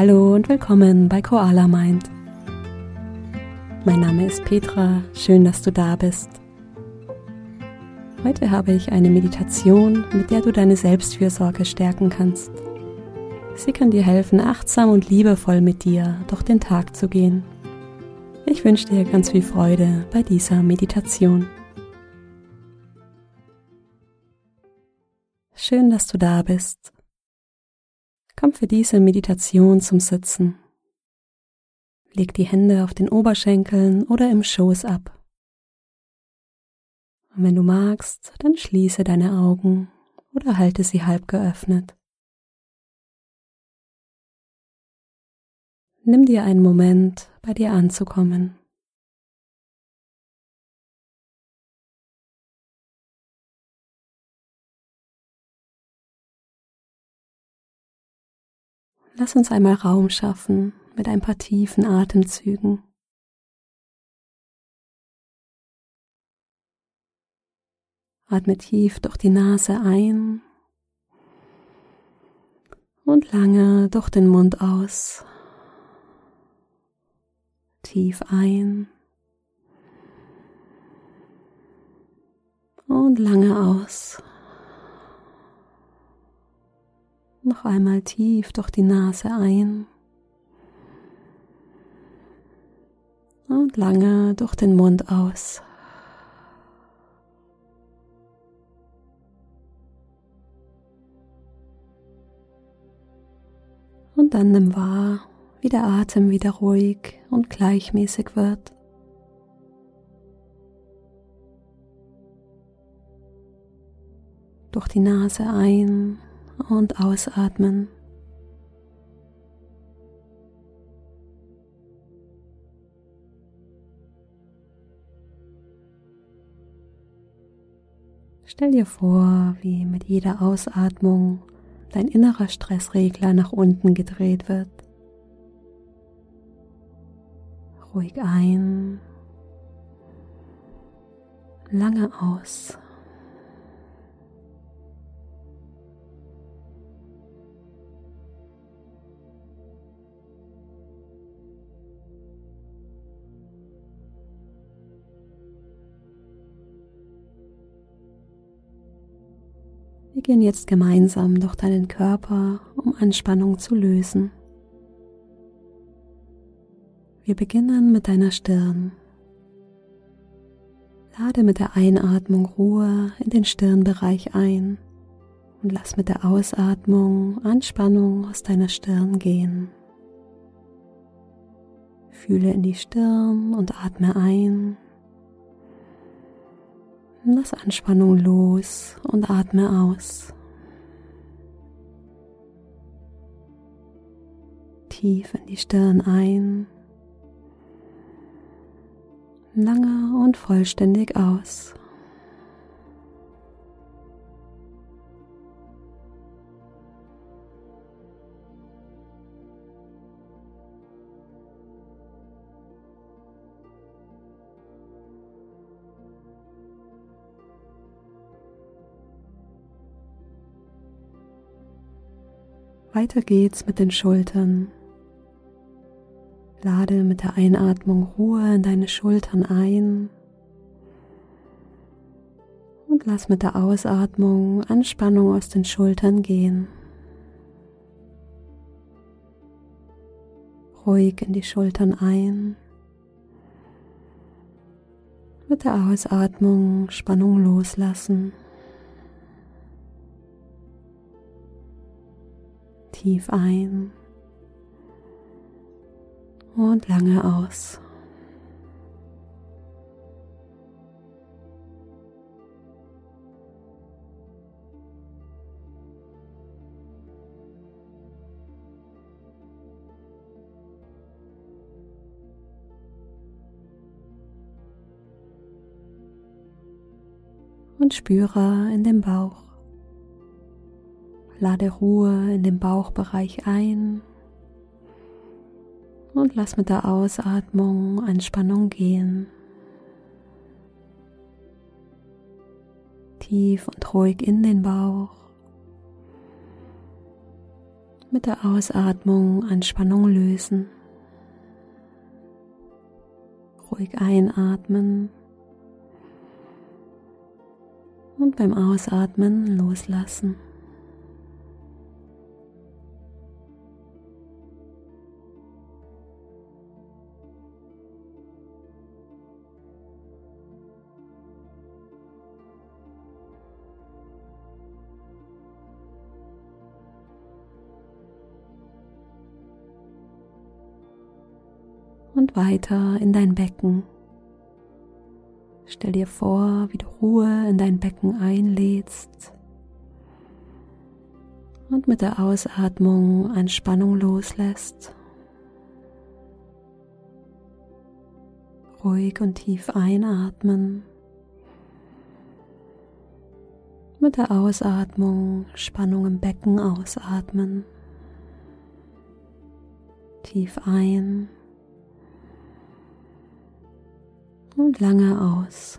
Hallo und willkommen bei Koala Mind. Mein Name ist Petra, schön, dass du da bist. Heute habe ich eine Meditation, mit der du deine Selbstfürsorge stärken kannst. Sie kann dir helfen, achtsam und liebevoll mit dir durch den Tag zu gehen. Ich wünsche dir ganz viel Freude bei dieser Meditation. Schön, dass du da bist. Komm für diese Meditation zum Sitzen. Leg die Hände auf den Oberschenkeln oder im Schoß ab. Und wenn du magst, dann schließe deine Augen oder halte sie halb geöffnet. Nimm dir einen Moment, bei dir anzukommen. Lass uns einmal Raum schaffen mit ein paar tiefen Atemzügen. Atme tief durch die Nase ein und lange durch den Mund aus. Tief ein und lange aus. Noch einmal tief durch die Nase ein und lange durch den Mund aus. Und dann nimm wahr, wie der Atem wieder ruhig und gleichmäßig wird. Durch die Nase ein und ausatmen. Stell dir vor, wie mit jeder Ausatmung dein innerer Stressregler nach unten gedreht wird. Ruhig ein, lange aus. Wir gehen jetzt gemeinsam durch deinen Körper, um Anspannung zu lösen. Wir beginnen mit deiner Stirn. Lade mit der Einatmung Ruhe in den Stirnbereich ein und lass mit der Ausatmung Anspannung aus deiner Stirn gehen. Fühle in die Stirn und atme ein Lass Anspannung los und atme aus. Tief in die Stirn ein. Lange und vollständig aus. Weiter geht's mit den Schultern. Lade mit der Einatmung Ruhe in deine Schultern ein und lass mit der Ausatmung Anspannung aus den Schultern gehen. Ruhig in die Schultern ein. Mit der Ausatmung Spannung loslassen. Tief ein und lange aus. und spüre in den Bauch. Lade Ruhe in den Bauchbereich ein und lass mit der Ausatmung Anspannung gehen. Tief und ruhig in den Bauch Mit der Ausatmung Anspannung lösen. Ruhig einatmen und beim Ausatmen loslassen. Und weiter in dein Becken. Stell dir vor, wie du Ruhe in dein Becken einlädst und mit der Ausatmung Anspannung loslässt. Ruhig und tief einatmen. Mit der Ausatmung Spannung im Becken ausatmen. Tief ein und lange aus.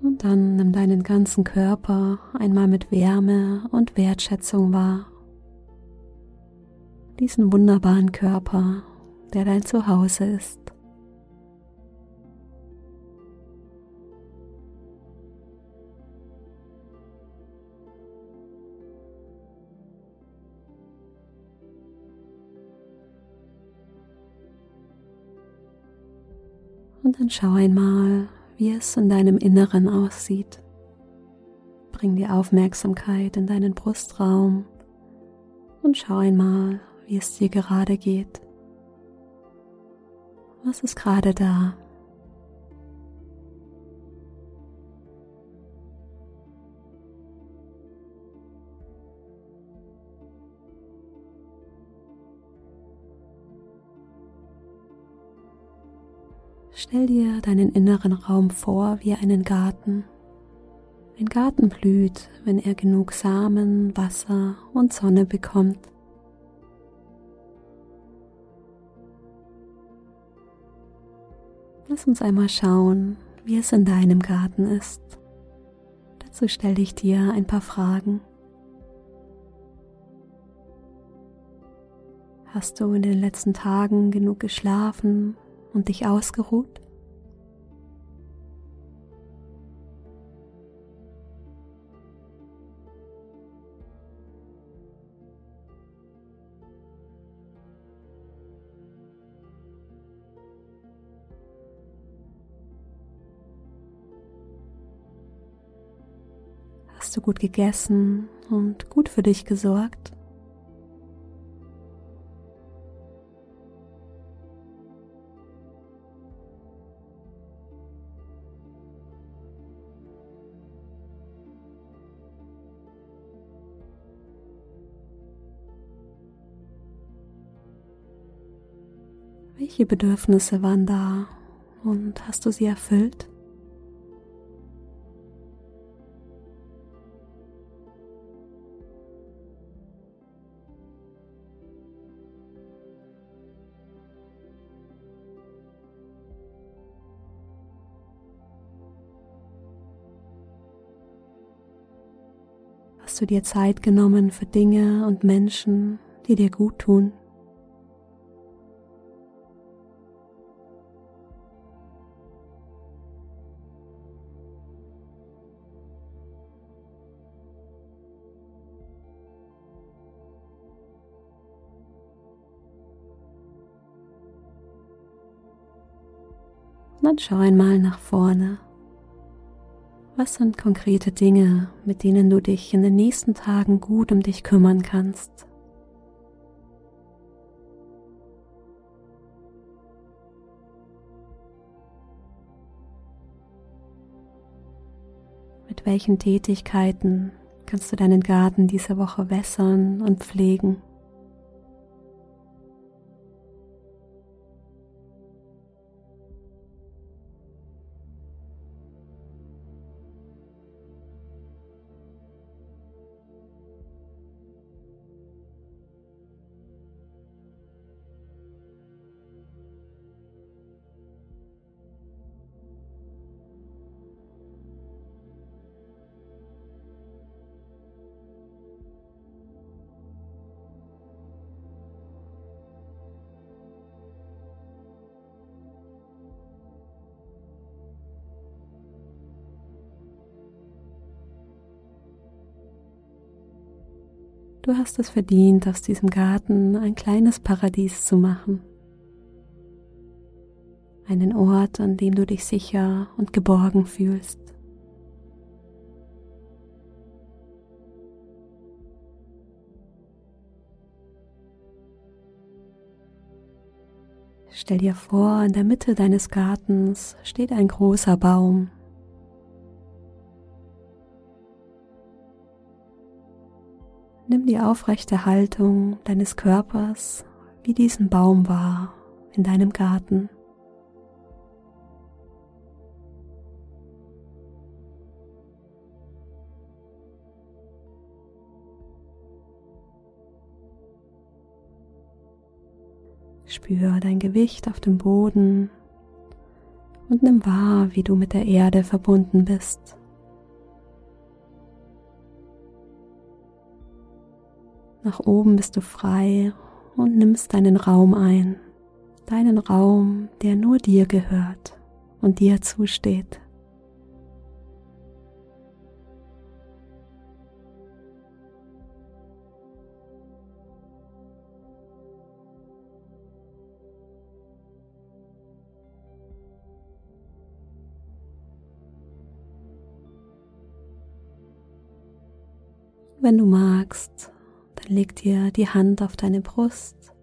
Und dann nimm deinen ganzen Körper einmal mit Wärme und Wertschätzung wahr diesen wunderbaren Körper, der dein Zuhause ist. Und dann schau einmal, wie es in deinem Inneren aussieht. Bring die Aufmerksamkeit in deinen Brustraum und schau einmal, wie es dir gerade geht. Was ist gerade da? Stell dir deinen inneren Raum vor wie einen Garten. Ein Garten blüht, wenn er genug Samen, Wasser und Sonne bekommt. Lass uns einmal schauen, wie es in deinem Garten ist. Dazu stelle ich dir ein paar Fragen. Hast du in den letzten Tagen genug geschlafen und dich ausgeruht? Hast du gut gegessen und gut für dich gesorgt? Welche Bedürfnisse waren da und hast du sie erfüllt? Hast du dir Zeit genommen für Dinge und Menschen, die dir gut tun? Dann schau einmal nach vorne. Was sind konkrete Dinge, mit denen du dich in den nächsten Tagen gut um dich kümmern kannst? Mit welchen Tätigkeiten kannst du deinen Garten diese Woche wässern und pflegen? Du hast es verdient, aus diesem Garten ein kleines Paradies zu machen. Einen Ort, an dem du dich sicher und geborgen fühlst. Stell dir vor, in der Mitte deines Gartens steht ein großer Baum. Nimm die aufrechte Haltung deines Körpers wie diesen Baum war in deinem Garten. Spür dein Gewicht auf dem Boden und nimm wahr, wie du mit der Erde verbunden bist. Nach oben bist du frei und nimmst deinen Raum ein, deinen Raum, der nur dir gehört und dir zusteht. Wenn du magst, leg dir die Hand auf deine Brust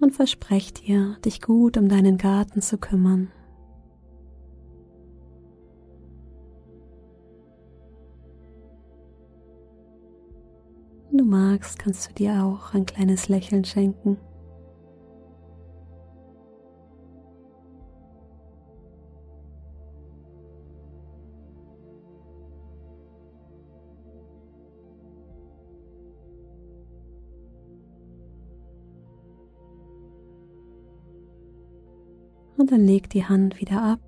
und versprech dir, dich gut um deinen Garten zu kümmern. Wenn du magst, kannst du dir auch ein kleines Lächeln schenken. Dann leg die Hand wieder ab.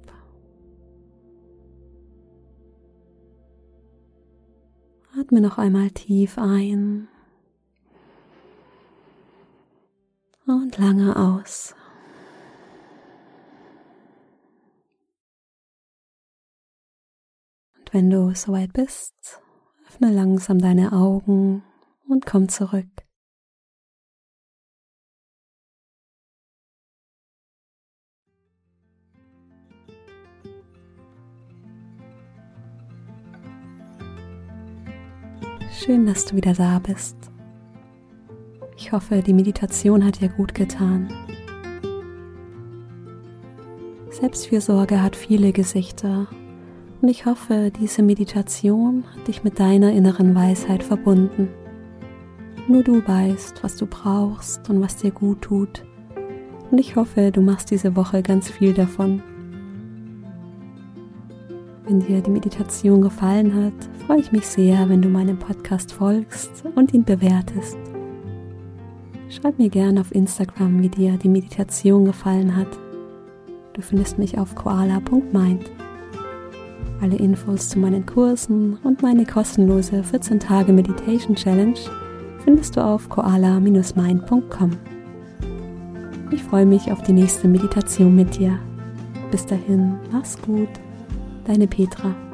Atme noch einmal tief ein und lange aus. Und wenn du soweit bist, öffne langsam deine Augen und komm zurück. Schön, dass du wieder da bist. Ich hoffe, die Meditation hat dir gut getan. Selbstfürsorge hat viele Gesichter und ich hoffe, diese Meditation hat dich mit deiner inneren Weisheit verbunden. Nur du weißt, was du brauchst und was dir gut tut. Und ich hoffe, du machst diese Woche ganz viel davon. Wenn dir die Meditation gefallen hat, freue ich mich sehr, wenn du meinem Podcast folgst und ihn bewertest. Schreib mir gerne auf Instagram, wie dir die Meditation gefallen hat. Du findest mich auf koala.mind. Alle Infos zu meinen Kursen und meine kostenlose 14 Tage Meditation Challenge findest du auf koala-mind.com. Ich freue mich auf die nächste Meditation mit dir. Bis dahin, mach's gut deine Petra.